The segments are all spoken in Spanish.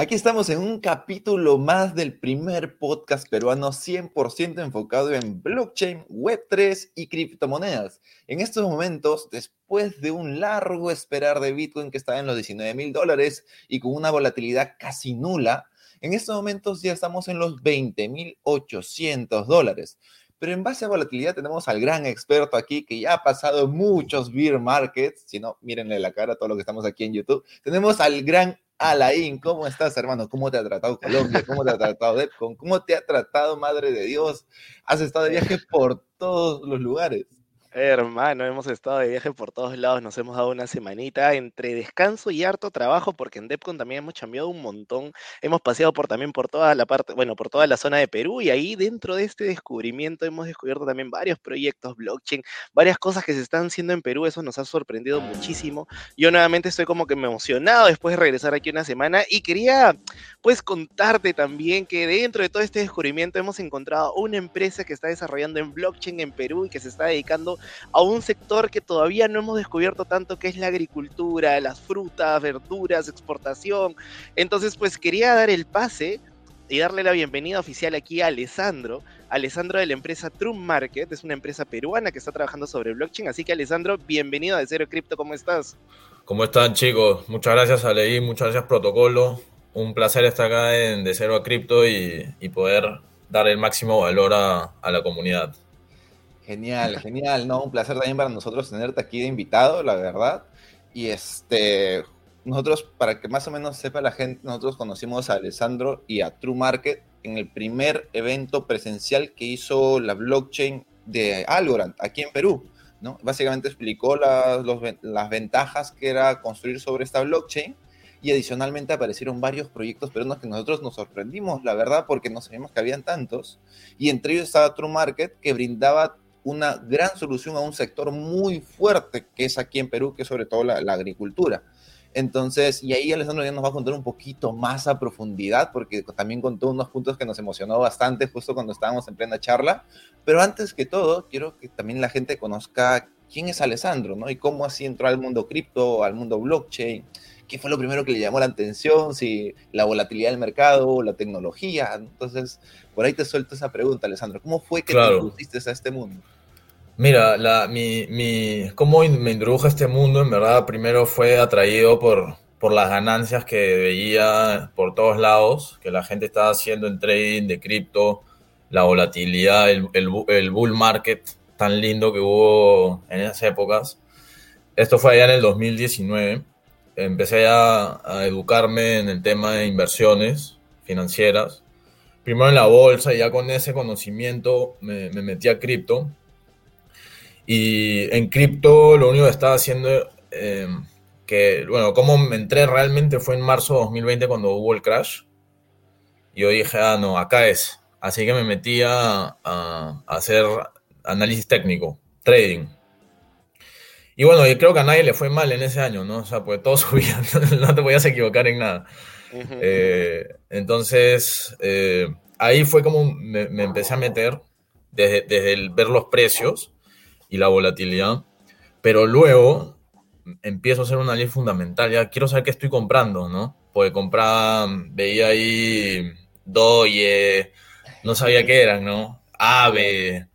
Aquí estamos en un capítulo más del primer podcast peruano 100% enfocado en blockchain, Web3 y criptomonedas. En estos momentos, después de un largo esperar de Bitcoin que estaba en los 19 mil dólares y con una volatilidad casi nula, en estos momentos ya estamos en los 20 mil 800 dólares. Pero en base a volatilidad tenemos al gran experto aquí que ya ha pasado muchos beer markets. Si no, mírenle la cara a todo lo que estamos aquí en YouTube. Tenemos al gran Alain, ¿cómo estás, hermano? ¿Cómo te ha tratado Colombia? ¿Cómo te ha tratado Depcon? ¿Cómo te ha tratado Madre de Dios? Has estado de viaje por todos los lugares. Hermano, hemos estado de viaje por todos lados, nos hemos dado una semanita entre descanso y harto trabajo, porque en Depcon también hemos cambiado un montón. Hemos paseado por también por toda la parte, bueno, por toda la zona de Perú, y ahí dentro de este descubrimiento hemos descubierto también varios proyectos blockchain, varias cosas que se están haciendo en Perú, eso nos ha sorprendido muchísimo. Yo nuevamente estoy como que emocionado después de regresar aquí una semana y quería pues contarte también que dentro de todo este descubrimiento hemos encontrado una empresa que está desarrollando en blockchain en Perú y que se está dedicando a un sector que todavía no hemos descubierto tanto, que es la agricultura, las frutas, verduras, exportación. Entonces, pues quería dar el pase y darle la bienvenida oficial aquí a Alessandro. Alessandro de la empresa True Market, es una empresa peruana que está trabajando sobre blockchain. Así que Alessandro, bienvenido a Cero Cripto, ¿cómo estás? ¿Cómo están chicos? Muchas gracias a Leí, muchas gracias Protocolo. Un placer estar acá en De Cero a Cripto y, poder dar el máximo valor a la comunidad. Genial, genial, ¿no? Un placer también para nosotros tenerte aquí de invitado, la verdad. Y este, nosotros, para que más o menos sepa la gente, nosotros conocimos a Alessandro y a True Market en el primer evento presencial que hizo la blockchain de Algorand, aquí en Perú, ¿no? Básicamente explicó las, las ventajas que era construir sobre esta blockchain y adicionalmente aparecieron varios proyectos peruanos que nosotros nos sorprendimos, la verdad, porque no sabíamos que habían tantos. Y entre ellos estaba True Market, que brindaba una gran solución a un sector muy fuerte que es aquí en Perú, que es sobre todo la, agricultura. Entonces, y ahí Alessandro ya nos va a contar un poquito más a profundidad, porque también contó unos puntos que nos emocionó bastante justo cuando estábamos en plena charla. Pero antes que todo, quiero que también la gente conozca quién es Alessandro, ¿no? Y cómo así entró al mundo cripto, al mundo blockchain. ¿Qué fue lo primero que le llamó la atención? Si la volatilidad del mercado, la tecnología. Entonces, por ahí te suelto esa pregunta, Alessandro. ¿Cómo fue que te introduciste a este mundo? Mira, la, mi, mi, cómo me introdujo a este mundo, en verdad, primero fue atraído por, por las ganancias que veía por todos lados, que la gente estaba haciendo en trading de cripto, la volatilidad, el, el, bull market tan lindo que hubo en esas épocas. Esto fue allá en el 2019 empecé a, educarme en el tema de inversiones financieras. Primero en la bolsa y ya con ese conocimiento me, metí a cripto. Y en cripto lo único que estaba haciendo, eh, que, bueno, cómo me entré realmente fue en marzo de 2020 cuando hubo el crash. Y yo dije, ah, no, acá es. Así que me metí a hacer análisis técnico, trading y bueno, yo creo que a nadie le fue mal en ese año, ¿no? O sea, pues todos subían, no te podías equivocar en nada. Eh, entonces, eh, ahí fue como me, empecé a meter desde, el ver los precios y la volatilidad, pero luego empiezo a hacer una ley fundamental, ya quiero saber qué estoy comprando, ¿no? Porque compraba, veía ahí Doye, no sabía qué eran, ¿no? Ave,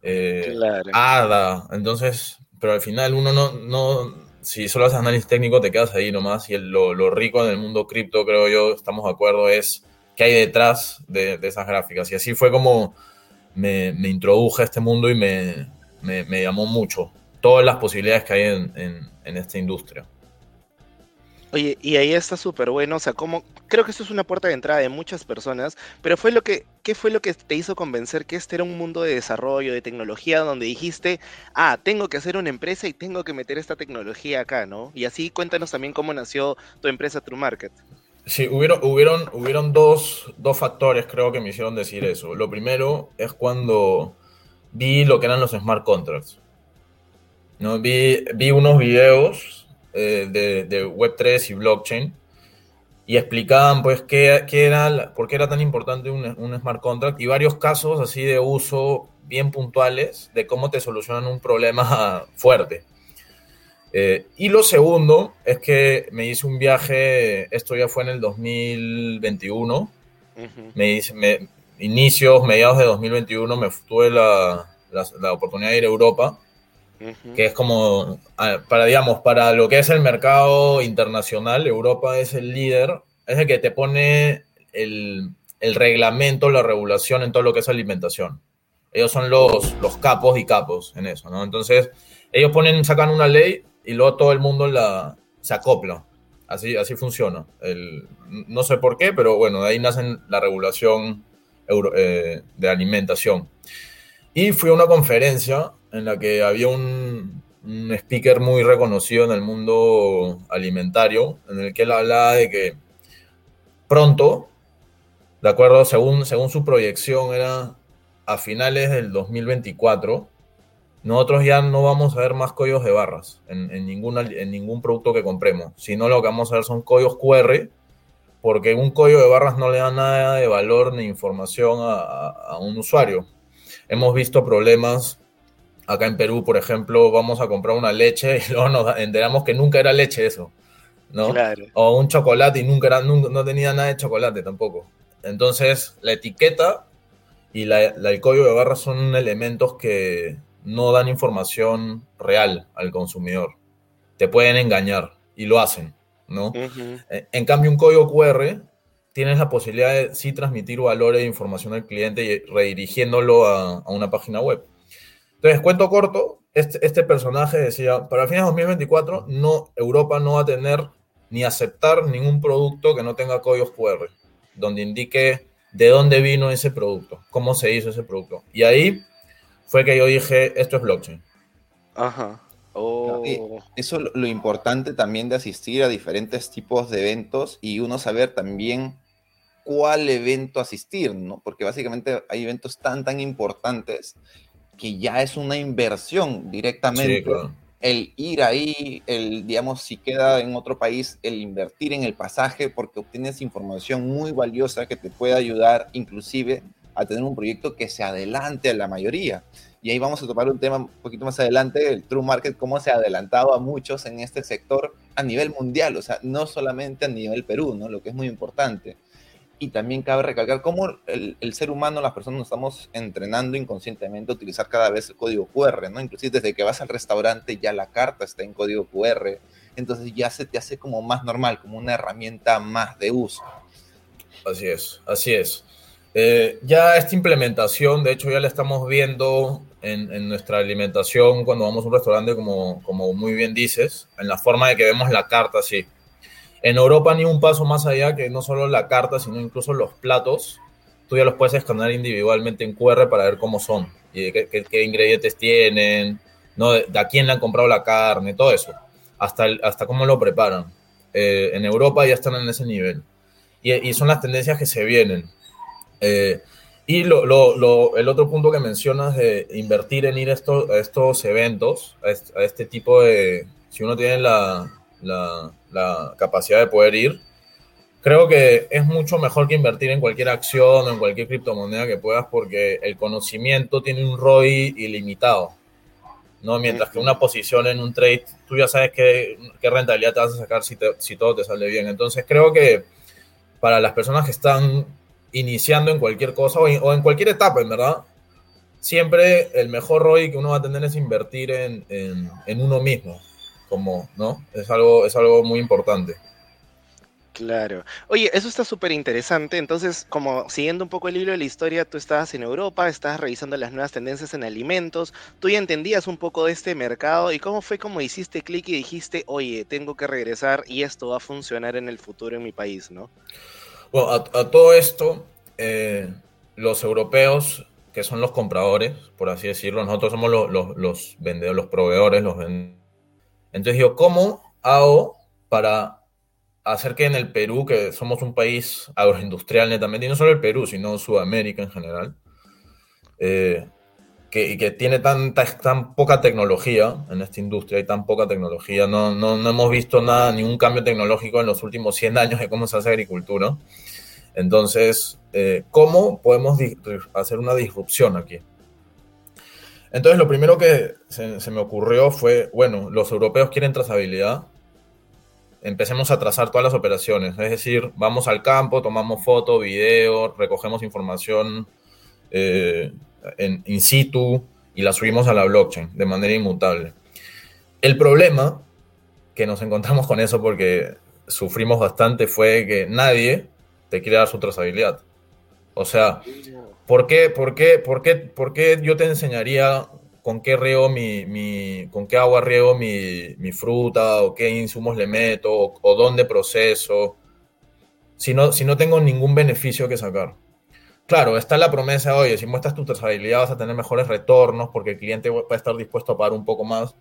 eh, Ada, entonces pero al final uno no, no si solo haces análisis técnico te quedas ahí nomás y lo, lo, rico en el mundo cripto, creo yo, estamos de acuerdo, es qué hay detrás de, de esas gráficas. Y así fue como me, me introduje a este mundo y me, me, me, llamó mucho todas las posibilidades que hay en, en, en esta industria. Oye, y ahí está súper bueno, o sea, como creo que esto es una puerta de entrada de muchas personas, pero fue lo que, ¿qué fue lo que te hizo convencer que este era un mundo de desarrollo, de tecnología, donde dijiste, ah, tengo que hacer una empresa y tengo que meter esta tecnología acá, ¿no? Y así cuéntanos también cómo nació tu empresa True Market. Sí, hubieron, hubieron, hubieron dos, dos factores creo que me hicieron decir eso. Lo primero es cuando vi lo que eran los smart contracts. ¿no? Vi, vi unos videos eh, de, Web3 y blockchain y explicaban pues qué, qué era, por qué era tan importante un, smart contract y varios casos así de uso bien puntuales de cómo te solucionan un problema fuerte. Eh, y lo segundo es que me hice un viaje, esto ya fue en el 2021, me hice, me, inicios, mediados de 2021, me tuve la, la, oportunidad de ir a Europa, que es como, para, digamos, para lo que es el mercado internacional, Europa es el líder, es el que te pone el, el reglamento, la regulación en todo lo que es alimentación. Ellos son los, los capos y capos en eso, ¿no? Entonces, ellos ponen, sacan una ley y luego todo el mundo la, se acopla. Así, así funciona. El, no sé por qué, pero bueno, de ahí nace la regulación eh, de alimentación. Y fui a una conferencia en la que había un, speaker muy reconocido en el mundo alimentario, en el que él hablaba de que pronto, de acuerdo, según, según su proyección, era a finales del 2024, nosotros ya no vamos a ver más códigos de barras en, en, en ningún producto que compremos, sino lo que vamos a ver son códigos QR, porque un código de barras no le da nada de valor ni información a un usuario. Hemos visto problemas acá en Perú, por ejemplo, vamos a comprar una leche y luego nos enteramos que nunca era leche eso, ¿no? O un chocolate y nunca, era, nunca no tenía nada de chocolate tampoco. Entonces, la etiqueta y la, el código de barras son elementos que no dan información real al consumidor. Te pueden engañar y lo hacen, ¿no? Eh, en cambio, un código QR tienes la posibilidad de sí transmitir valores e información al cliente y redirigiéndolo a, a una página web. Entonces, cuento corto, este, este, personaje decía, para fines de 2024, no, Europa no va a tener ni aceptar ningún producto que no tenga códigos QR, donde indique de dónde vino ese producto, cómo se hizo ese producto. Y ahí fue que yo dije, esto es blockchain. Ajá. Oh. Eso es lo importante también de asistir a diferentes tipos de eventos y uno saber también cuál evento asistir, ¿no? Porque básicamente hay eventos tan, tan importantes que ya es una inversión directamente. El ir ahí, el, digamos, si queda en otro país, el invertir en el pasaje, porque obtienes información muy valiosa que te puede ayudar inclusive a tener un proyecto que se adelante a la mayoría. Y ahí vamos a tomar un tema un poquito más adelante, el True Market, cómo se ha adelantado a muchos en este sector a nivel mundial, o sea, no solamente a nivel Perú, ¿no? Lo que es muy importante. Y también cabe recalcar cómo el, el, ser humano, las personas nos estamos entrenando inconscientemente a utilizar cada vez el código QR, ¿no? Inclusive desde que vas al restaurante ya la carta está en código QR, entonces ya se te hace como más normal, como una herramienta más de uso. Así es, así es. Eh, ya esta implementación, de hecho ya la estamos viendo en, en, nuestra alimentación cuando vamos a un restaurante, como, como muy bien dices, en la forma de que vemos la carta así. En Europa ni un paso más allá que no solo la carta, sino incluso los platos. Tú ya los puedes escanear individualmente en QR para ver cómo son y qué, qué, ingredientes tienen, ¿no? de, a quién le han comprado la carne, todo eso, hasta, hasta cómo lo preparan. Eh, en Europa ya están en ese nivel. Y, y son las tendencias que se vienen. Eh, y lo, lo, el otro punto que mencionas de invertir en ir a estos, a estos eventos, este, a este, tipo de... Si uno tiene la, la, la capacidad de poder ir, creo que es mucho mejor que invertir en cualquier acción o en cualquier criptomoneda que puedas porque el conocimiento tiene un ROI ilimitado. ¿no? Mientras que una posición en un trade, tú ya sabes qué, qué rentabilidad te vas a sacar si, te, si todo te sale bien. Entonces creo que para las personas que están iniciando en cualquier cosa o en, o en cualquier etapa, en verdad, siempre el mejor ROI que uno va a tener es invertir en, en, en uno mismo como, ¿no? Es algo, es algo muy importante. Claro. Oye, eso está súper interesante. Entonces, como siguiendo un poco el hilo de la historia, tú estabas en Europa, estabas revisando las nuevas tendencias en alimentos, tú ya entendías un poco de este mercado y cómo fue como hiciste clic y dijiste, oye, tengo que regresar y esto va a funcionar en el futuro en mi país, ¿no? Bueno, a, a todo esto, eh, los europeos, que son los compradores, por así decirlo, nosotros somos los, los, los vendedores, los proveedores, los vendedores entonces yo, ¿cómo hago para hacer que en el Perú, que somos un país agroindustrial netamente, y no solo el Perú, sino Sudamérica en general, eh, que, que, tiene tanta, tan poca tecnología en esta industria, hay tan poca tecnología, no, no, no, hemos visto nada, ningún cambio tecnológico en los últimos 100 años de cómo se hace agricultura. Entonces, eh, ¿cómo podemos hacer una disrupción aquí? Entonces lo primero que se, me ocurrió fue, bueno, los europeos quieren trazabilidad, empecemos a trazar todas las operaciones. Es decir, vamos al campo, tomamos foto, video, recogemos información eh, in situ y la subimos a la blockchain de manera inmutable. El problema que nos encontramos con eso porque sufrimos bastante fue que nadie te quiere dar su trazabilidad. O sea, ¿por qué, por qué, por qué, por qué yo te enseñaría con qué riego mi, con qué agua riego mi, fruta o qué insumos le meto o, o, dónde proceso si no, si no tengo ningún beneficio que sacar. Claro, está la promesa, oye, si muestras tu trazabilidad vas a tener mejores retornos porque el cliente va a estar dispuesto a pagar un poco más.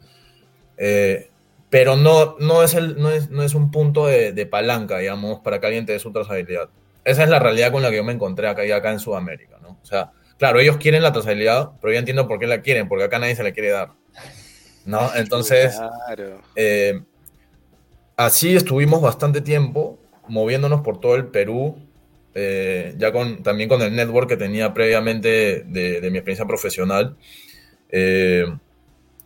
Eh, pero no, no, es el, no, es, no es un punto de, de, palanca, digamos, para que alguien te dé su trazabilidad. Esa es la realidad con la que yo me encontré acá y acá en Sudamérica, ¿no? O sea, Claro, ellos quieren la trazabilidad, pero yo entiendo por qué la quieren, porque acá nadie se la quiere dar. ¿No? Entonces, claro. eh, así estuvimos bastante tiempo moviéndonos por todo el Perú, eh, ya con, también con el network que tenía previamente de, de mi experiencia profesional. Eh,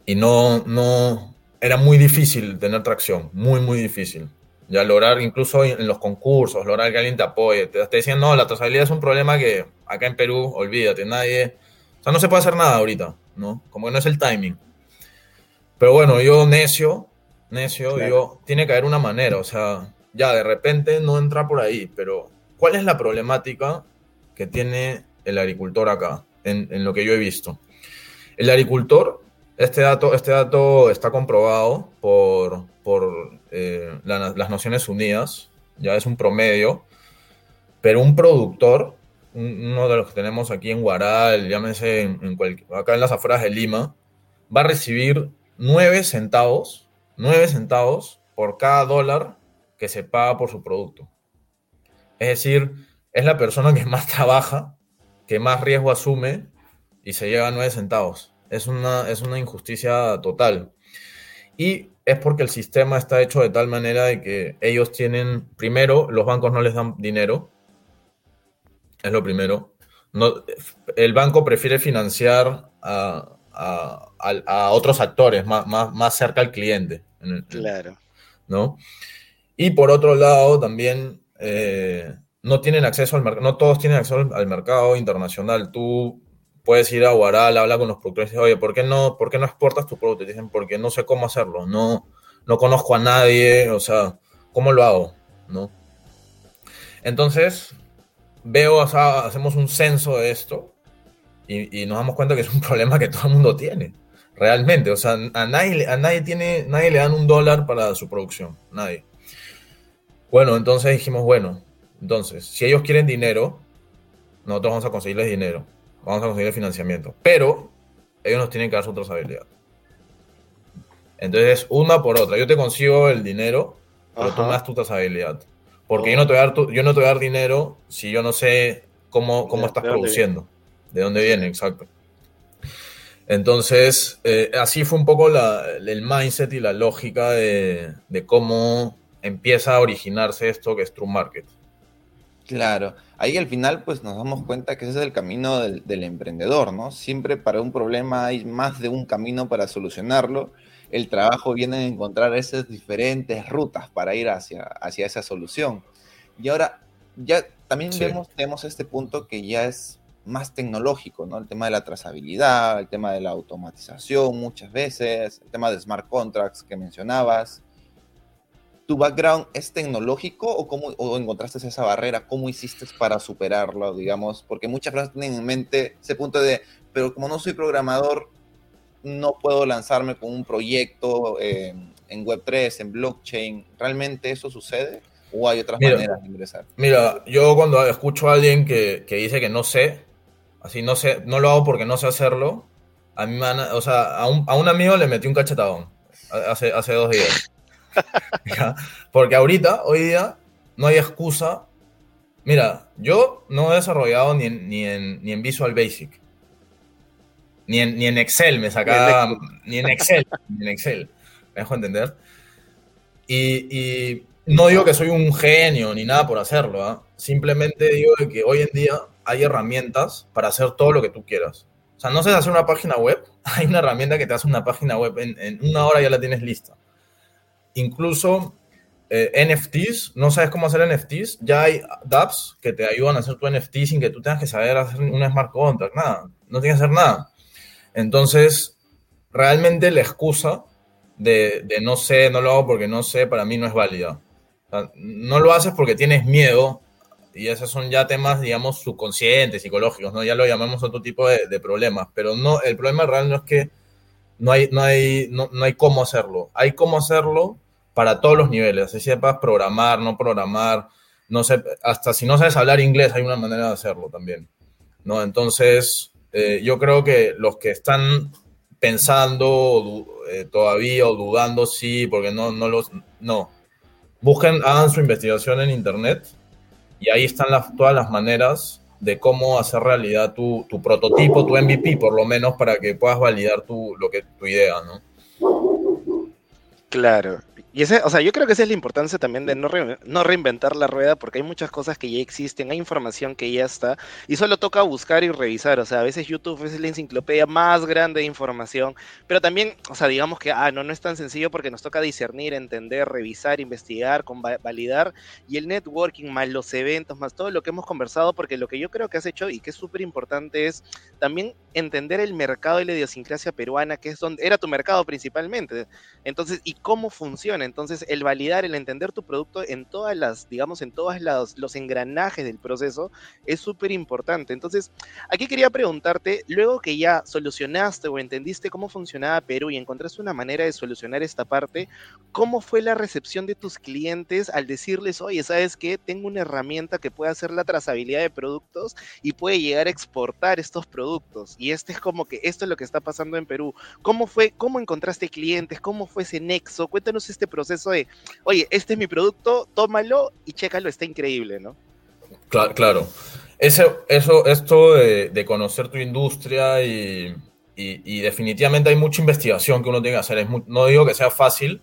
y no, no, era muy difícil tener tracción, muy, muy difícil. Ya lograr, incluso en los concursos, lograr que alguien te apoye. Te, te decían, no, la trazabilidad es un problema que acá en Perú, olvídate, nadie. O sea, no se puede hacer nada ahorita, ¿no? Como que no es el timing. Pero bueno, yo necio, necio, claro. digo, tiene que haber una manera, o sea, ya de repente no entra por ahí, pero ¿cuál es la problemática que tiene el agricultor acá, en, en lo que yo he visto? El agricultor, este dato, este dato está comprobado por, por eh, la, las Naciones Unidas, ya es un promedio, pero un productor uno de los que tenemos aquí en Guaral, llámese en, acá en las afueras de Lima, va a recibir 9 centavos, 9 centavos por cada dólar que se paga por su producto. Es decir, es la persona que más trabaja, que más riesgo asume y se lleva 9 centavos. Es una, es una injusticia total. Y es porque el sistema está hecho de tal manera de que ellos tienen, primero, los bancos no les dan dinero, es lo primero. No, el banco prefiere financiar a, a, a, a otros actores más, más, más, cerca al cliente. Claro. ¿No? Y por otro lado, también eh, no tienen acceso al mercado, no todos tienen acceso al, al, mercado internacional. Tú puedes ir a Guaral, habla con los productores y dices, oye, ¿por qué no, por qué no exportas tu producto? Y dicen, porque no sé cómo hacerlo, no, no conozco a nadie, o sea, ¿cómo lo hago? ¿No? Entonces, veo, hacemos un censo de esto y, y, nos damos cuenta que es un problema que todo el mundo tiene, realmente. O sea, a nadie, a nadie, tiene, nadie le dan un dólar para su producción, nadie. Bueno, entonces dijimos, bueno, entonces, si ellos quieren dinero, nosotros vamos a conseguirles dinero, vamos a conseguir financiamiento, pero ellos nos tienen que dar su trazabilidad. Entonces, una por otra, yo te consigo el dinero, pero Ajá. tú me das tu trazabilidad. Porque oh. yo, no te voy a dar tu, yo no te voy a dar dinero si yo no sé cómo, cómo estás produciendo, viene. de dónde viene, exacto. Entonces, eh, así fue un poco la, el mindset y la lógica de, de, cómo empieza a originarse esto que es True Market. Claro, ahí al final pues nos damos cuenta que ese es el camino del, del emprendedor, ¿no? Siempre para un problema hay más de un camino para solucionarlo el trabajo viene a encontrar esas diferentes rutas para ir hacia, hacia esa solución. Y ahora, ya también sí. vemos, tenemos este punto que ya es más tecnológico, ¿no? El tema de la trazabilidad, el tema de la automatización muchas veces, el tema de smart contracts que mencionabas. ¿Tu background es tecnológico o cómo o encontraste esa barrera? ¿Cómo hiciste para superarlo, digamos? Porque muchas personas tienen en mente ese punto de, pero como no soy programador, no puedo lanzarme con un proyecto eh, en Web3, en blockchain. ¿Realmente eso sucede? ¿O hay otras mira, maneras de ingresar? Mira, yo cuando escucho a alguien que, que, dice que no sé, así no sé, no lo hago porque no sé hacerlo, a mí man, o sea, a un, a un, amigo le metí un cachetadón hace, hace dos días. Porque ahorita, hoy día, no hay excusa. Mira, yo no he desarrollado ni en, ni en, ni en Visual Basic ni en, ni en Excel me sacaba, ni en Excel, ni en Excel, me dejo entender. Y, y, no digo que soy un genio ni nada por hacerlo, ¿eh? simplemente digo que hoy en día hay herramientas para hacer todo lo que tú quieras. O sea, no sabes hacer una página web, hay una herramienta que te hace una página web, en, en una hora ya la tienes lista. Incluso eh, NFTs, no sabes cómo hacer NFTs, ya hay dApps que te ayudan a hacer tu NFT sin que tú tengas que saber hacer una smart contract, nada, no tienes que hacer nada. Entonces, realmente la excusa de, no sé, no lo hago porque no sé, para mí no es válida. No lo haces porque tienes miedo y esos son ya temas, digamos, subconscientes, psicológicos, ¿no? Ya lo llamamos otro tipo de, de problemas, pero no, el problema real no es que no hay, no, hay, no, no hay cómo hacerlo. Hay cómo hacerlo para todos los niveles, si sepas programar, no programar, no sé, hasta si no sabes hablar inglés hay una manera de hacerlo también, ¿no? Entonces, eh, yo creo que los que están pensando eh, todavía o dudando, sí, porque no, no los, no, busquen, hagan su investigación en internet y ahí están las, todas las maneras de cómo hacer realidad tu, tu, prototipo, tu MVP, por lo menos, para que puedas validar tu, lo que, tu idea, ¿no? Claro, y ese, o sea, yo creo que esa es la importancia también de no, re, no, reinventar la rueda, porque hay muchas cosas que ya existen, hay información que ya está, y solo toca buscar y revisar. O sea, a veces YouTube es la enciclopedia más grande de información, pero también, o sea, digamos que, ah, no, no es tan sencillo porque nos toca discernir, entender, revisar, investigar, validar, y el networking, más los eventos, más todo lo que hemos conversado, porque lo que yo creo que has hecho y que es súper importante es también entender el mercado y la idiosincrasia peruana, que es donde era tu mercado principalmente. Entonces, y cómo funciona. Entonces, el validar, el entender tu producto en todas las, digamos, en todos los, engranajes del proceso es súper importante. Entonces, aquí quería preguntarte, luego que ya solucionaste o entendiste cómo funcionaba Perú y encontraste una manera de solucionar esta parte, ¿cómo fue la recepción de tus clientes al decirles, oye, ¿sabes qué? Tengo una herramienta que puede hacer la trazabilidad de productos y puede llegar a exportar estos productos? Y este es como que esto es lo que está pasando en Perú. ¿Cómo fue, cómo encontraste clientes? ¿Cómo fue ese nexo? Cuéntanos este proceso de, oye, este es mi producto, tómalo y chécalo, está increíble, ¿no? Claro, claro. Eso, eso, esto de, conocer tu industria y, y, definitivamente hay mucha investigación que uno tiene que hacer. Es muy, no digo que sea fácil,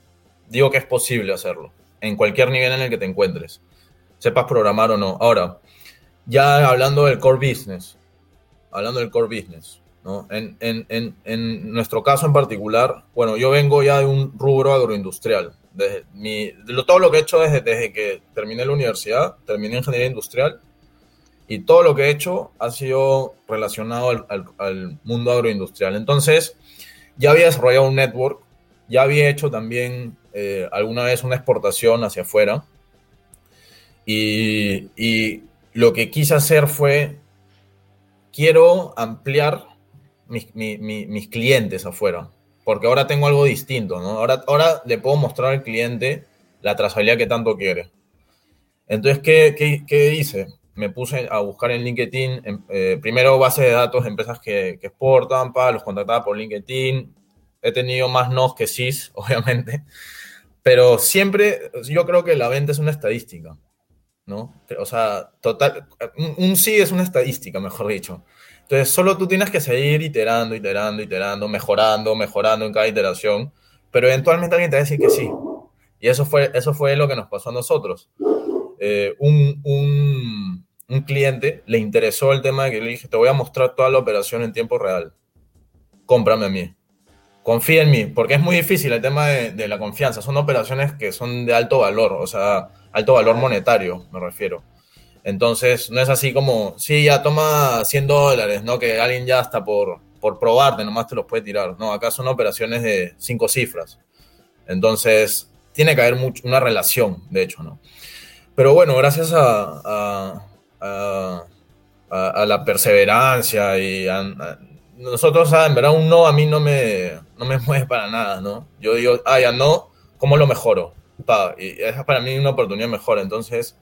digo que es posible hacerlo, en cualquier nivel en el que te encuentres, sepas programar o no. Ahora, ya hablando del core business, hablando del core business, ¿no? En, en, en, nuestro caso en particular, bueno, yo vengo ya de un rubro agroindustrial. Desde mi, lo, todo lo que he hecho desde, desde que terminé la universidad, terminé ingeniería industrial, y todo lo que he hecho ha sido relacionado al, al, al mundo agroindustrial. Entonces, ya había desarrollado un network, ya había hecho también eh, alguna vez una exportación hacia afuera, y, y lo que quise hacer fue, quiero ampliar mis, mi, mi, mis, clientes afuera, porque ahora tengo algo distinto, ¿no? Ahora, ahora le puedo mostrar al cliente la trazabilidad que tanto quiere. Entonces, ¿qué, qué, qué hice? Me puse a buscar en LinkedIn, eh, primero base de datos empresas que, que exportan, pa, los contactaba por LinkedIn. He tenido más nos que sís, obviamente, pero siempre yo creo que la venta es una estadística, ¿no? O sea, total, un, un sí es una estadística, mejor dicho. Entonces, solo tú tienes que seguir iterando, iterando, iterando, mejorando, mejorando en cada iteración, pero eventualmente alguien te va a decir que sí. Y eso fue, eso fue lo que nos pasó a nosotros. Eh, un, un, cliente le interesó el tema de que le dije, te voy a mostrar toda la operación en tiempo real. Cómprame a mí. Confía en mí, porque es muy difícil el tema de, de la confianza. Son operaciones que son de alto valor, o sea, alto valor monetario, me refiero. Entonces, no es así como, sí, ya toma 100 dólares, ¿no? Que alguien ya hasta por, por probarte nomás te los puede tirar. No, acá son operaciones de cinco cifras. Entonces, tiene que haber mucho, una relación, de hecho, ¿no? Pero bueno, gracias a, a, a, a la perseverancia y nosotros, en verdad, un no a mí no me, no me mueve para nada, ¿no? Yo digo, ah, ya no, ¿cómo lo mejoro? Pa, y es para mí una oportunidad mejor. Entonces,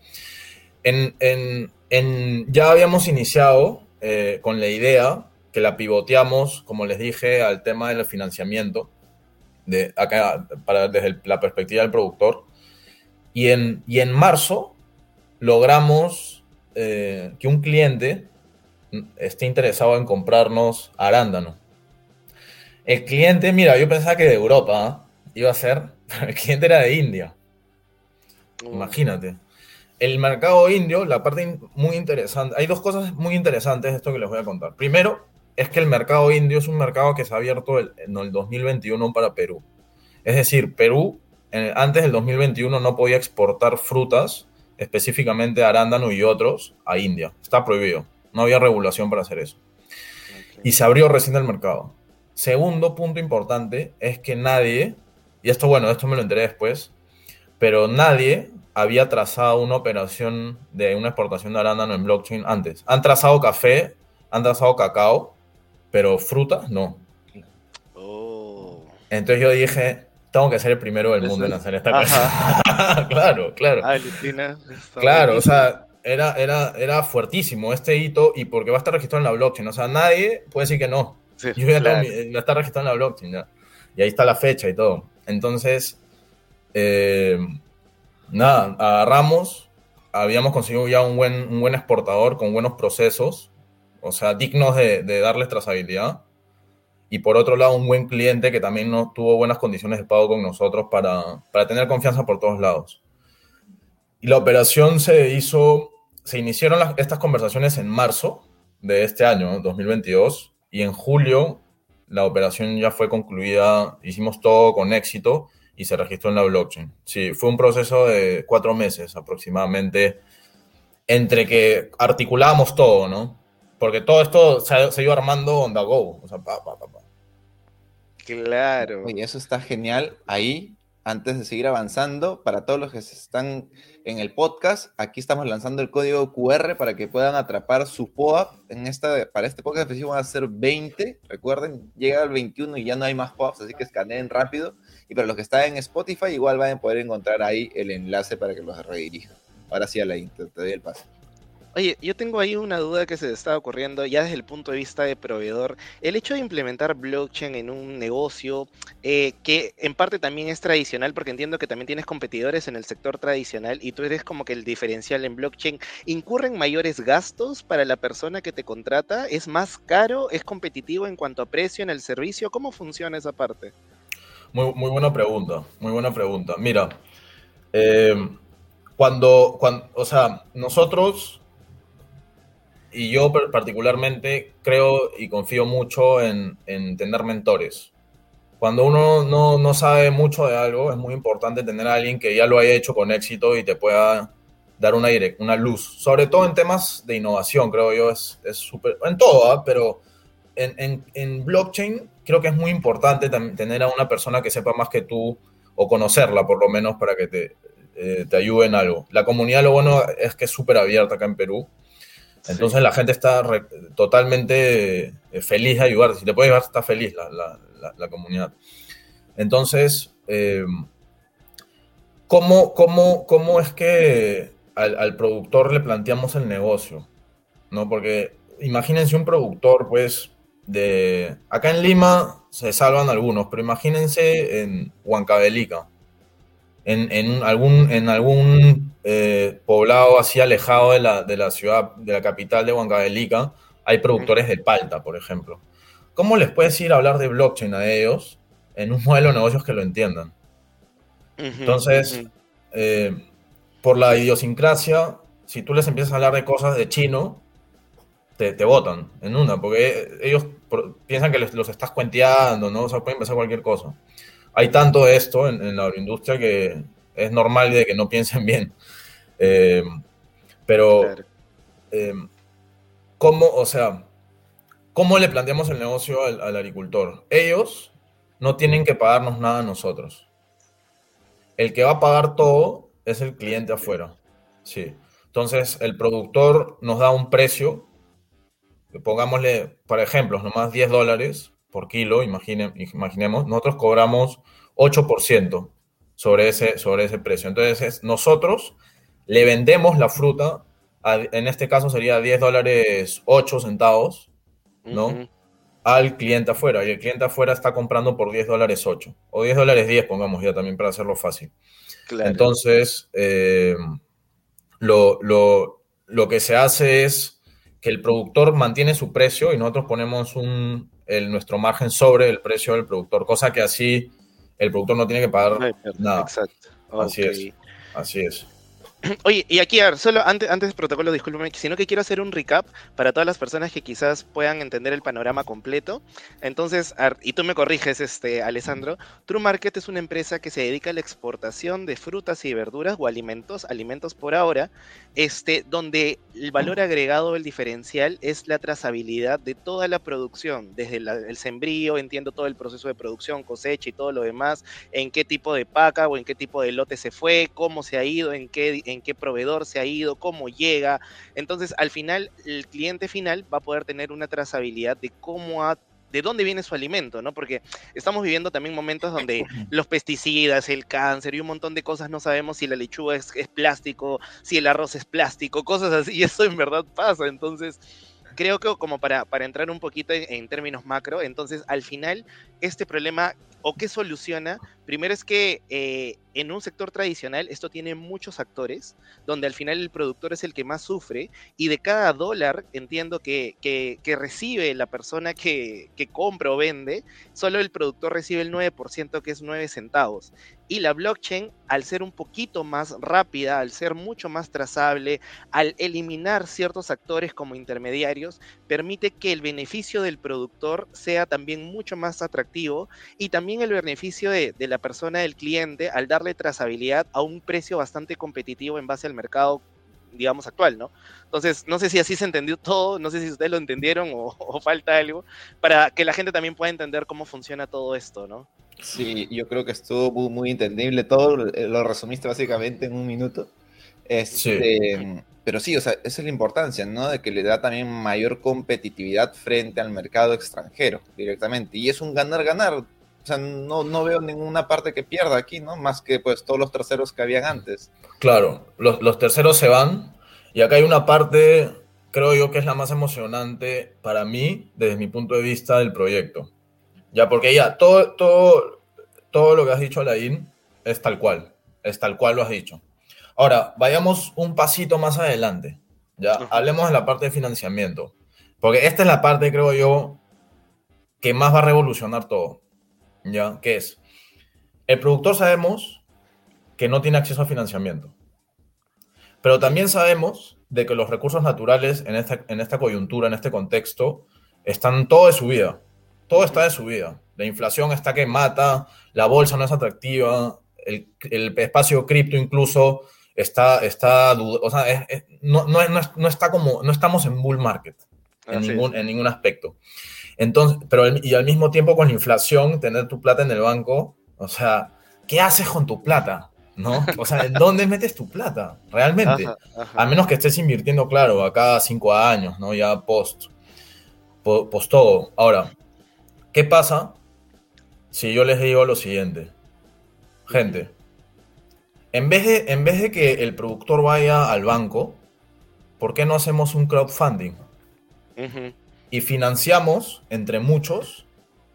en, en, en, ya habíamos iniciado eh, con la idea que la pivoteamos, como les dije, al tema del financiamiento, de acá, para, desde la perspectiva del productor. Y en, y en marzo logramos eh, que un cliente esté interesado en comprarnos arándano. El cliente, mira, yo pensaba que de Europa ¿eh? iba a ser, el cliente era de India. Imagínate el mercado indio, la parte muy interesante, hay dos cosas muy interesantes de esto que les voy a contar. Primero, es que el mercado indio es un mercado que se ha abierto el- en el 2021 para Perú. Es decir, Perú eh, antes del 2021 no podía exportar frutas, específicamente arándano y otros, a India. Está prohibido. No había regulación para hacer eso. Y se abrió recién el mercado. Segundo punto importante es que nadie, y esto bueno, esto me lo enteré después, pero nadie había trazado una operación de una exportación de arándano en blockchain antes. Han trazado café, han trazado cacao, pero frutas no. Oh. Entonces yo dije, tengo que ser el primero del mundo en hacer esta cosa. claro, claro. Ah, Claro, o sea, era, era, era fuertísimo este hito y porque va a estar registrado en la blockchain. O sea, nadie puede decir que no. Sí, Yo ya claro. tengo la está registrado en la blockchain ya. Y ahí está la fecha y todo. Entonces, eh, nada, agarramos, habíamos conseguido ya un buen, un buen exportador con buenos procesos, o sea, dignos de, darles trazabilidad. Y por otro lado, un buen cliente que también no tuvo buenas condiciones de pago con nosotros para, para tener confianza por todos lados. Y la operación se hizo, se iniciaron estas conversaciones en marzo de este año, 2022, y en julio la operación ya fue concluida, hicimos todo con éxito y se registró en la blockchain. Sí, fue un proceso de cuatro meses aproximadamente, entre que articulábamos todo, ¿no? Porque todo esto se, se iba armando on the go, o sea, pa, pa, pa, pa. Claro. Oye, eso está genial. Ahí, antes de seguir avanzando, para todos los que están en el podcast, aquí estamos lanzando el código QR para que puedan atrapar su POAP. En esta, para este podcast específico van a ser 20. Recuerden, llega el 21 y ya no hay más POAPs, así que escaneen rápido. Y para los que están en Spotify, igual van a poder encontrar ahí el enlace para que los redirijan. Ahora sí, a la te doy el paso. Oye, yo tengo ahí una duda que se está ocurriendo ya desde el punto de vista de proveedor. El hecho de implementar blockchain en un negocio eh, que en parte también es tradicional, porque entiendo que también tienes competidores en el sector tradicional y tú eres como que el diferencial en blockchain, ¿incurren mayores gastos para la persona que te contrata? ¿Es más caro? ¿Es competitivo en cuanto a precio en el servicio? ¿Cómo funciona esa parte? Muy, muy buena pregunta, muy buena pregunta. Mira, eh, cuando, cuando, o sea, nosotros y yo particularmente creo y confío mucho en, en tener mentores. Cuando uno no, no sabe mucho de algo, es muy importante tener a alguien que ya lo haya hecho con éxito y te pueda dar una, direc- una luz. Sobre todo en temas de innovación, creo yo, es súper... en todo, ¿ah? pero en, en- blockchain creo que es muy importante tener a una persona que sepa más que tú o conocerla por lo menos para que te, eh, te ayude en algo. La comunidad lo bueno es que es súper abierta acá en Perú. Entonces la gente está re- totalmente eh, feliz de ayudar. Si te puede ayudar, está feliz la comunidad. Entonces, eh, ¿cómo, cómo, cómo es que al, al productor le planteamos el negocio? ¿No? Porque imagínense un productor, pues, de... Acá en Lima se salvan algunos, pero imagínense en Huancavelica, en, en algún, en algún eh, poblado así alejado de la, de la ciudad, de la capital de Huancavelica, hay productores de palta, por ejemplo. ¿Cómo les puedes ir a hablar de blockchain a ellos en un modelo de negocios que lo entiendan? Entonces, eh, por la idiosincrasia, si tú les empiezas a hablar de cosas de chino, te, te votan en una, porque ellos piensan que les- los estás cuenteando, ¿no? O sea, pueden pensar cualquier cosa. Hay tanto de esto en, en la agroindustria que es normal de que no piensen bien. Eh, pero, Claro. eh, ¿cómo, o sea, cómo le planteamos el negocio al, al agricultor? Ellos no tienen que pagarnos nada a nosotros. El que va a pagar todo es el cliente afuera. Sí. Entonces, el productor nos da un precio, pongámosle, por ejemplo, nomás 10 dólares por kilo, imagine- imaginemos, nosotros cobramos 8% sobre ese, sobre ese precio. Entonces, es- nosotros le vendemos la fruta, a- en este caso sería 10 dólares 8 centavos, ¿no? Al cliente afuera. Y el cliente afuera está comprando por 10 dólares 8. O 10 dólares 10, pongamos ya también para hacerlo fácil. Claro. Entonces, eh, lo, lo- lo que se hace es que el productor mantiene su precio y nosotros ponemos un, el, nuestro margen sobre el precio del productor, cosa que así el productor no tiene que pagar nada. Exacto. Así es. Así es. Oye, y aquí, a ver, solo antes, antes protocolo, discúlpame, sino que quiero hacer un recap para todas las personas que quizás puedan entender el panorama completo. Entonces, y tú me corriges, este, Alessandro, True Market es una empresa que se dedica a la exportación de frutas y verduras o alimentos, alimentos por ahora, este, donde el valor agregado, el diferencial, es la trazabilidad de toda la producción, desde el sembrío, entiendo todo el proceso de producción, cosecha y todo lo demás, en qué tipo de paca o en qué tipo de lote se fue, cómo se ha ido, en qué en qué proveedor se ha ido, cómo llega. Entonces, al final, el cliente final va a poder tener una trazabilidad de cómo ha de dónde viene su alimento, ¿no? Porque estamos viviendo también momentos donde los pesticidas, el cáncer y un montón de cosas no sabemos si la lechuga es, es plástico, si el arroz es plástico, cosas así, y eso en verdad pasa. Entonces, creo que como para, para entrar un poquito en, términos macro, entonces al final este problema o qué soluciona, primero es que eh, en un sector tradicional esto tiene muchos actores, donde al final el productor es el que más sufre, y de cada dólar, entiendo que, que, recibe la persona que, que, compra o vende, solo el productor recibe el 9%, que es 9 centavos. Y la blockchain, al ser un poquito más rápida, al ser mucho más trazable, al eliminar ciertos actores como intermediarios, permite que el beneficio del productor sea también mucho más atractivo y también el beneficio de, de la persona, del cliente, al darle trazabilidad a un precio bastante competitivo en base al mercado digamos, actual, ¿no? Entonces, no sé si así se entendió todo, no sé si ustedes lo entendieron o, falta algo, para que la gente también pueda entender cómo funciona todo esto, ¿no? Sí, yo creo que estuvo muy, entendible todo, lo resumiste básicamente en un minuto. Este, Pero sí, o sea, esa es la importancia, ¿no? De que le da también mayor competitividad frente al mercado extranjero directamente. Y es un ganar-ganar o sea, no, no veo ninguna parte que pierda aquí, ¿no? Más que pues todos los terceros que habían antes. Claro, los, los terceros se van y acá hay una parte, creo yo, que es la más emocionante para mí, desde mi punto de vista del proyecto. Ya, porque ya, todo, todo, todo lo que has dicho, Alain, es tal cual, es tal cual lo has dicho. Ahora, vayamos un pasito más adelante. Ya, hablemos de la parte de financiamiento. Porque esta es la parte, creo yo, que más va a revolucionar todo. ¿Ya? ¿Qué es? El productor sabemos que no tiene acceso a financiamiento, pero también sabemos de que los recursos naturales en esta, en esta coyuntura, en este contexto, están todo de subida. Todo está de subida. La inflación está que mata, la bolsa no es atractiva, el, espacio cripto incluso está, está o sea, no, no, está como, no estamos en bull market en ningún, en ningún aspecto. Entonces, pero y al mismo tiempo con la inflación, tener tu plata en el banco, o sea, ¿qué haces con tu plata? ¿No? O sea, ¿en dónde metes tu plata? Realmente. A menos que estés invirtiendo, claro, a cada cinco años, ¿no? Ya post, post todo. Ahora, ¿qué pasa si yo les digo lo siguiente? Gente, en vez de, en vez de que el productor vaya al banco, ¿por qué no hacemos un crowdfunding? Y financiamos, entre muchos,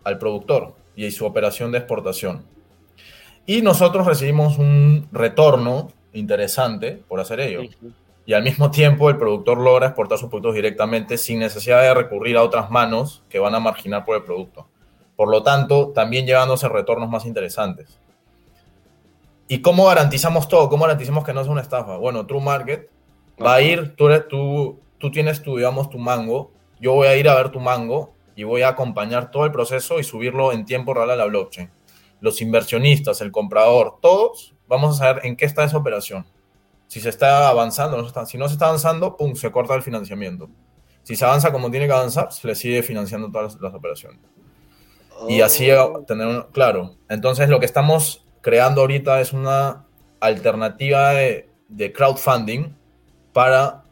al productor y su operación de exportación. Y nosotros recibimos un retorno interesante por hacer ello. Y al mismo tiempo el productor logra exportar sus productos directamente sin necesidad de recurrir a otras manos que van a marginar por el producto. Por lo tanto, también llevándose retornos más interesantes. ¿Y cómo garantizamos todo? ¿Cómo garantizamos que no es una estafa? Bueno, True Market va a ir, tú, tú, tú tienes tu, digamos, tu mango yo voy a ir a ver tu mango y voy a acompañar todo el proceso y subirlo en tiempo real a la blockchain. Los inversionistas, el comprador, todos vamos a saber en qué está esa operación. Si se está avanzando, no está, si no se está avanzando, pum, se corta el financiamiento. Si se avanza como tiene que avanzar, se le sigue financiando todas las, operaciones. Y así oh. tener claro. Entonces lo que estamos creando ahorita es una alternativa de, de crowdfunding para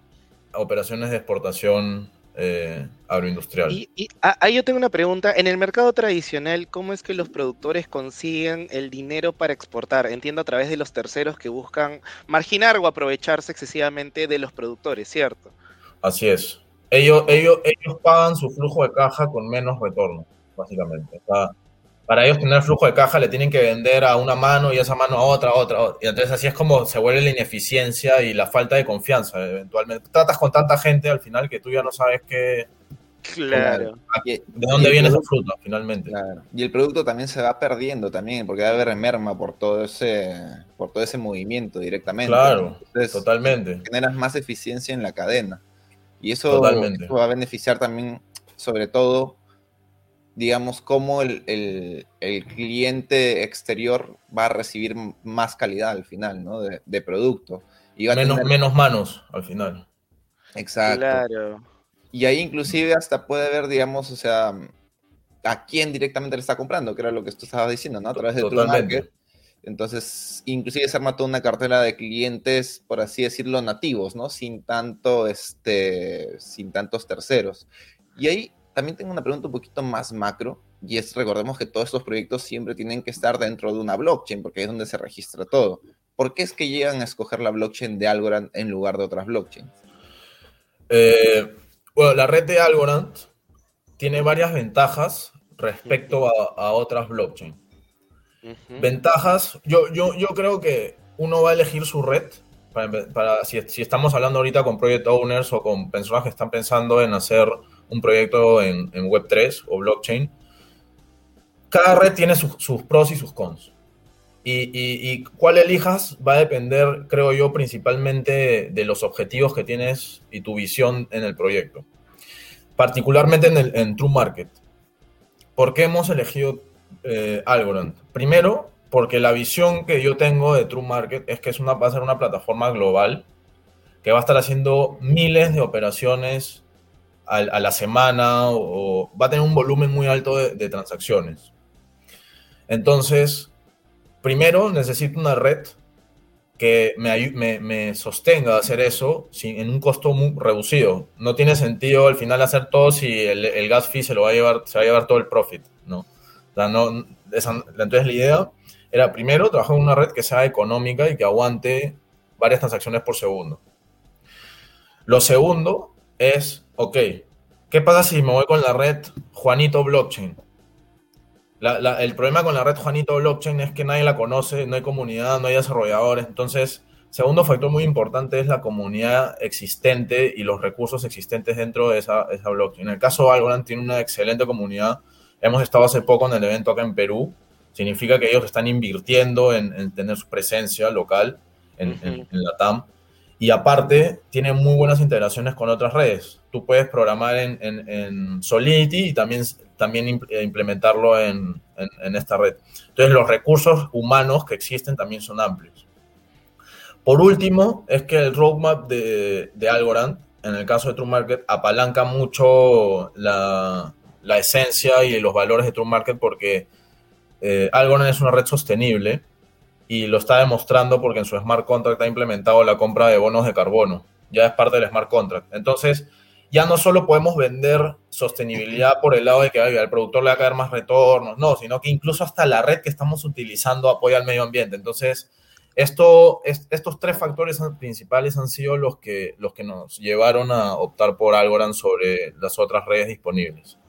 operaciones de exportación eh, agroindustrial. Y, ahí yo tengo una pregunta. En el mercado tradicional, ¿cómo es que los productores consiguen el dinero para exportar? Entiendo a través de los terceros que buscan marginar o aprovecharse excesivamente de los productores, ¿cierto? Así es. Ellos, ellos, ellos pagan su flujo de caja con menos retorno, básicamente. O para ellos tener flujo de caja le tienen que vender a una mano y esa mano a otra, a otra, a otra. Y entonces así es como se vuelve la ineficiencia y la falta de confianza. Eventualmente tratas con tanta gente al final que tú ya no sabes qué, Claro. ¿De dónde viene esa fruta, finalmente? Claro. Y el producto también se va perdiendo también, porque va a haber merma por todo ese, por todo ese movimiento directamente. Claro, totalmente. Generas más eficiencia en la cadena. Y eso, va a beneficiar también, sobre todo, digamos, cómo el, cliente exterior va a recibir más calidad al final, ¿no? De, producto. Y menos, menos manos al final. Exacto. Claro. Y ahí inclusive hasta puede ver, digamos, o sea, a quién directamente le está comprando, que era lo que tú estabas diciendo, ¿no? A través de True Market. Entonces, inclusive se arma toda una cartera de clientes, por así decirlo, nativos, ¿no? Sin tanto, este, sin tantos terceros. Y ahí también tengo una pregunta un poquito más macro, y es, recordemos que todos estos proyectos siempre tienen que estar dentro de una blockchain, porque es donde se registra todo. ¿Por qué es que llegan a escoger la blockchain de Algorand en lugar de otras blockchains? Eh, bueno, la red de Algorand tiene varias ventajas respecto a, otras blockchains. Ventajas, yo, yo, yo creo que uno va a elegir su red para, si, estamos hablando ahorita con project owners o con personas que están pensando en hacer un proyecto en, Web3 o blockchain, cada red tiene sus pros y sus cons. Y, cuál elijas va a depender, creo yo, principalmente de, los objetivos que tienes y tu visión en el proyecto. Particularmente en, el, en True Market. ¿Por qué hemos elegido eh, Algorand? Primero, porque la visión que yo tengo de True Market es que es una, va a ser una plataforma global que va a estar haciendo miles de operaciones a, la semana o, va a tener un volumen muy alto de, transacciones. Entonces, primero necesito una red que me, me, sostenga a hacer eso sin, en un costo muy reducido. No tiene sentido al final hacer todo si el, gas fee se lo va a llevar, se va a llevar todo el profit, ¿no? no entonces la idea era primero trabajar en una red que sea económica y que aguante varias transacciones por segundo. Lo segundo es, ok, ¿qué pasa si me voy con la red Juanito Blockchain? el problema con la red Juanito Blockchain es que nadie la conoce, no hay comunidad, no hay desarrolladores. Entonces, segundo factor muy importante es la comunidad existente y los recursos existentes dentro de esa, esa blockchain. En el caso de Algorand tiene una excelente comunidad. Hemos estado hace poco en el evento acá en Perú. Significa que ellos están invirtiendo en, tener su presencia local en, en la TAM. Y aparte, tiene muy buenas integraciones con otras redes. Tú puedes programar en, en, Solidity y también, también eh, implementarlo en, esta red. Entonces, los recursos humanos que existen también son amplios. Por último, es que el roadmap de, de Algorand, en el caso de True Market, apalanca mucho la, la esencia y los valores de True Market porque eh, Algorand es una red sostenible y lo está demostrando porque en su smart contract ha implementado la compra de bonos de carbono. Ya es parte del smart contract. Entonces, ya no solo podemos vender sostenibilidad por el lado de que al productor le va a caer más retornos, no, sino que incluso hasta la red que estamos utilizando apoya al medio ambiente. Entonces, esto, estos tres factores principales han sido los que, los que nos llevaron a optar por Algorand sobre las otras redes disponibles.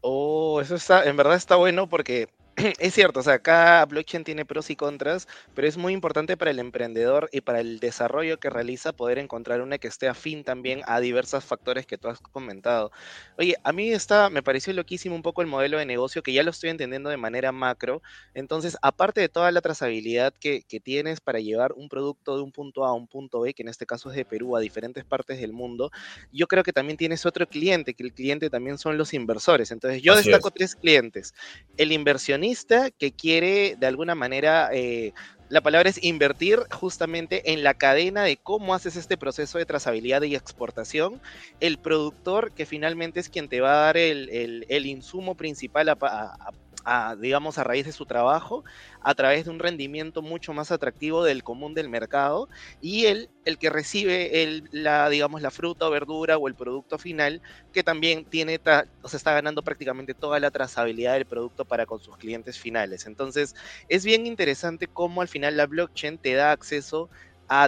Oh, eso está, en verdad está bueno porque es cierto, o sea, cada blockchain tiene pros y contras, pero es muy importante para el emprendedor y para el desarrollo que realiza poder encontrar una que esté afín también a diversos factores que tú has comentado. Oye, a mí está, me pareció loquísimo un poco el modelo de negocio que ya lo estoy entendiendo de manera macro. Entonces, aparte de toda la trazabilidad que, que tienes para llevar un producto de un punto A a un punto B, que en este caso es de Perú a diferentes partes del mundo, yo creo que también tienes otro cliente, que el cliente también son los inversores. Entonces, yo destaco tres clientes. El inversionista que quiere de alguna manera, eh, la palabra es invertir justamente en la cadena de cómo haces este proceso de trazabilidad y exportación, el productor que finalmente es quien te va a dar el, insumo principal a, digamos, a raíz de su trabajo, a través de un rendimiento mucho más atractivo del común del mercado, y él, el que recibe el, la, digamos, la fruta o verdura o el producto final, que también tiene, o sea, está ganando prácticamente toda la trazabilidad del producto para con sus clientes finales. Entonces, es bien interesante cómo al final la blockchain te da acceso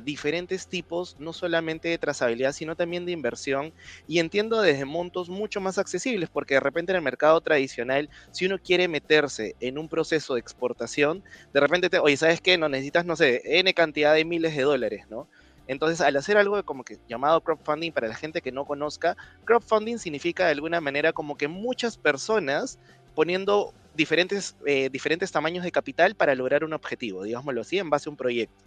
diferentes tipos, no solamente de trazabilidad, sino también de inversión. Y entiendo desde montos mucho más accesibles, porque de repente en el mercado tradicional, si uno quiere meterse en un proceso de exportación, de repente te, oye, ¿sabes qué? No necesitas, no sé, N cantidad de miles de dólares, ¿no? Entonces, al hacer algo como que llamado crowdfunding, para la gente que no conozca, crowdfunding significa de alguna manera como que muchas personas poniendo diferentes, eh, diferentes tamaños de capital para lograr un objetivo, digámoslo así, en base a un proyecto.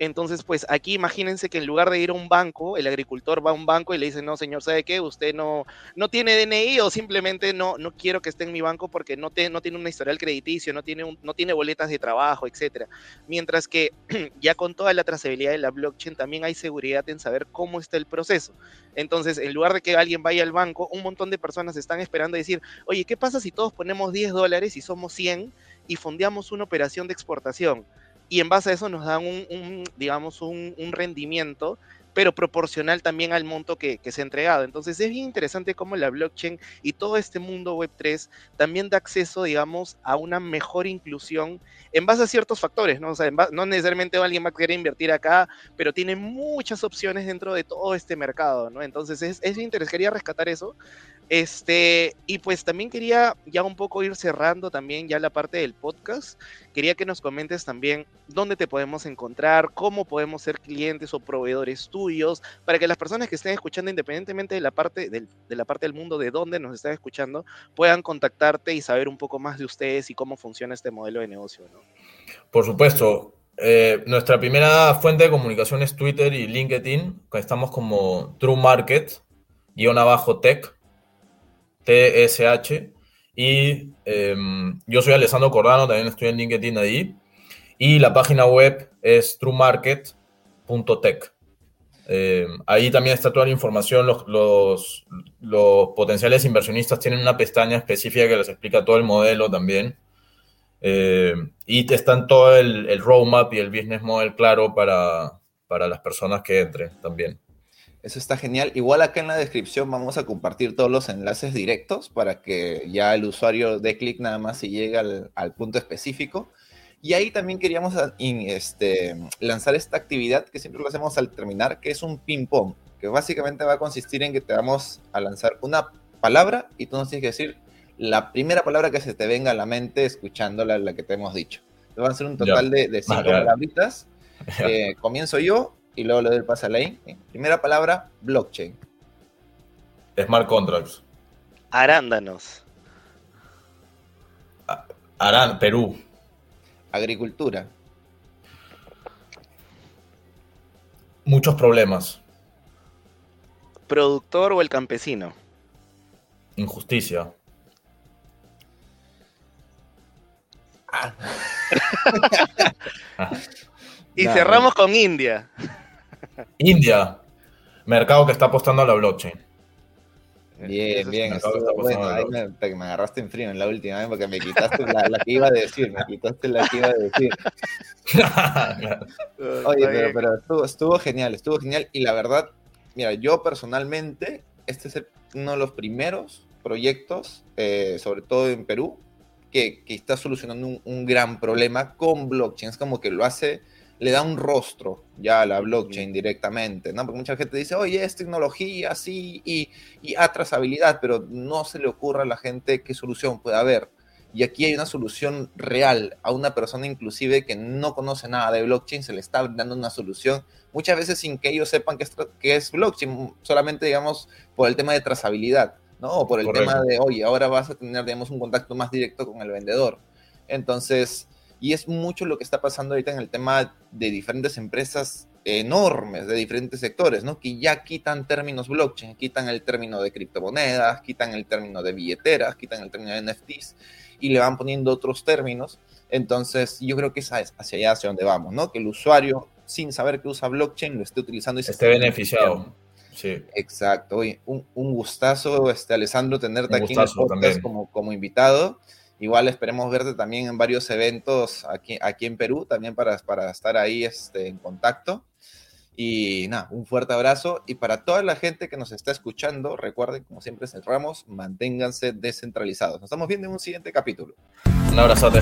Entonces, pues aquí imagínense que en lugar de ir a un banco, el agricultor va a un banco y le dice, no, señor, ¿sabe qué? Usted no, no tiene DNI o simplemente no, no quiero que esté en mi banco porque no, te, no tiene una historial crediticio, no tiene, un, no tiene boletas de trabajo, etc. Mientras que ya con toda la trazabilidad de la blockchain también hay seguridad en saber cómo está el proceso. Entonces, en lugar de que alguien vaya al banco, un montón de personas están esperando decir, oye, ¿qué pasa si todos ponemos 10 dólares y somos 100 y fondeamos una operación de exportación? Y en base a eso nos dan un, digamos, un, rendimiento, pero proporcional también al monto que, se ha entregado. Entonces es bien interesante cómo la blockchain y todo este mundo Web3 también da acceso, digamos, a una mejor inclusión en base a ciertos factores, ¿no? O sea, no necesariamente alguien va a querer invertir acá, pero tiene muchas opciones dentro de todo este mercado, ¿no? Entonces es, es interesante, quería rescatar eso. Este, y pues también quería ya un poco ir cerrando también ya la parte del podcast. Quería que nos comentes también dónde te podemos encontrar, cómo podemos ser clientes o proveedores tuyos, para que las personas que estén escuchando, independientemente de la parte del, de la parte del mundo de dónde nos están escuchando, puedan contactarte y saber un poco más de ustedes y cómo funciona este modelo de negocio. ¿no? Por supuesto. Eh, nuestra primera fuente de comunicación es Twitter y LinkedIn. Estamos como True Market, guion abajo tech TSH. Y em, yo soy Alessandro Cordano, también estoy en LinkedIn ahí. Y la página web es truemarket.tech. Em, ahí también está toda la información. Los, los, potenciales inversionistas tienen una pestaña específica que les explica todo el modelo también. Em, y están todo el, el, roadmap y el business model claro para, para las personas que entren también. Eso está genial. Igual acá en la descripción vamos a compartir todos los enlaces directos para que ya el usuario dé clic nada más y llegue al, punto específico. Y ahí también queríamos este, lanzar esta actividad que siempre lo hacemos al terminar, que es un ping-pong, que básicamente va a consistir en que te vamos a lanzar una palabra y tú nos tienes que decir la primera palabra que se te venga a la mente escuchando la, que te hemos dicho. Te van a ser un total de, cinco palabritas. Eh, comienzo yo y luego le doy el pase a Lane. Primera palabra, blockchain. Smart contracts. Arándanos. Arán, Perú. Agricultura. Muchos problemas. Productor o el campesino. Injusticia. Ah. y cerramos con India. India, mercado que está apostando a la blockchain. Bien, bien. bueno, ahí me, agarraste en frío en la última, porque me quitaste la, que iba a decir, me quitaste la que iba a decir. Oye, pero, estuvo, genial, estuvo genial. Y la verdad, mira, yo personalmente, este es uno de los primeros proyectos, eh, sobre todo en Perú, que, está solucionando un, un, gran problema con blockchain. Es como que lo hace le da un rostro ya a la blockchain directamente, ¿no? Porque mucha gente dice, oye, es tecnología, sí, y, y a trazabilidad, pero no se le ocurre a la gente qué solución puede haber. Y aquí hay una solución real a una persona inclusive que no conoce nada de blockchain, se le está dando una solución, muchas veces sin que ellos sepan qué es, es blockchain, solamente digamos por el tema de trazabilidad, ¿no? O por el tema de, oye, ahora vas a tener, digamos, un contacto más directo con el vendedor. Entonces, y es mucho lo que está pasando ahorita en el tema de diferentes empresas enormes de diferentes sectores, ¿no? Que ya quitan términos blockchain, quitan el término de criptomonedas, quitan el término de billeteras, quitan el término de NFTs y le van poniendo otros términos. Entonces, yo creo que es hacia allá hacia donde vamos, ¿no? Que el usuario, sin saber que usa blockchain, lo esté utilizando y se esté beneficiado. Sí. Exacto. Oye, un, gustazo, este, Alessandro, tenerte aquí en el podcast como, como invitado. Igual esperemos verte también en varios eventos aquí, aquí en Perú, también para, para estar ahí este, en contacto. Y nada, un fuerte abrazo. Y para toda la gente que nos está escuchando, recuerden, como siempre cerramos, manténganse descentralizados. Nos estamos viendo en un siguiente capítulo. Un abrazote.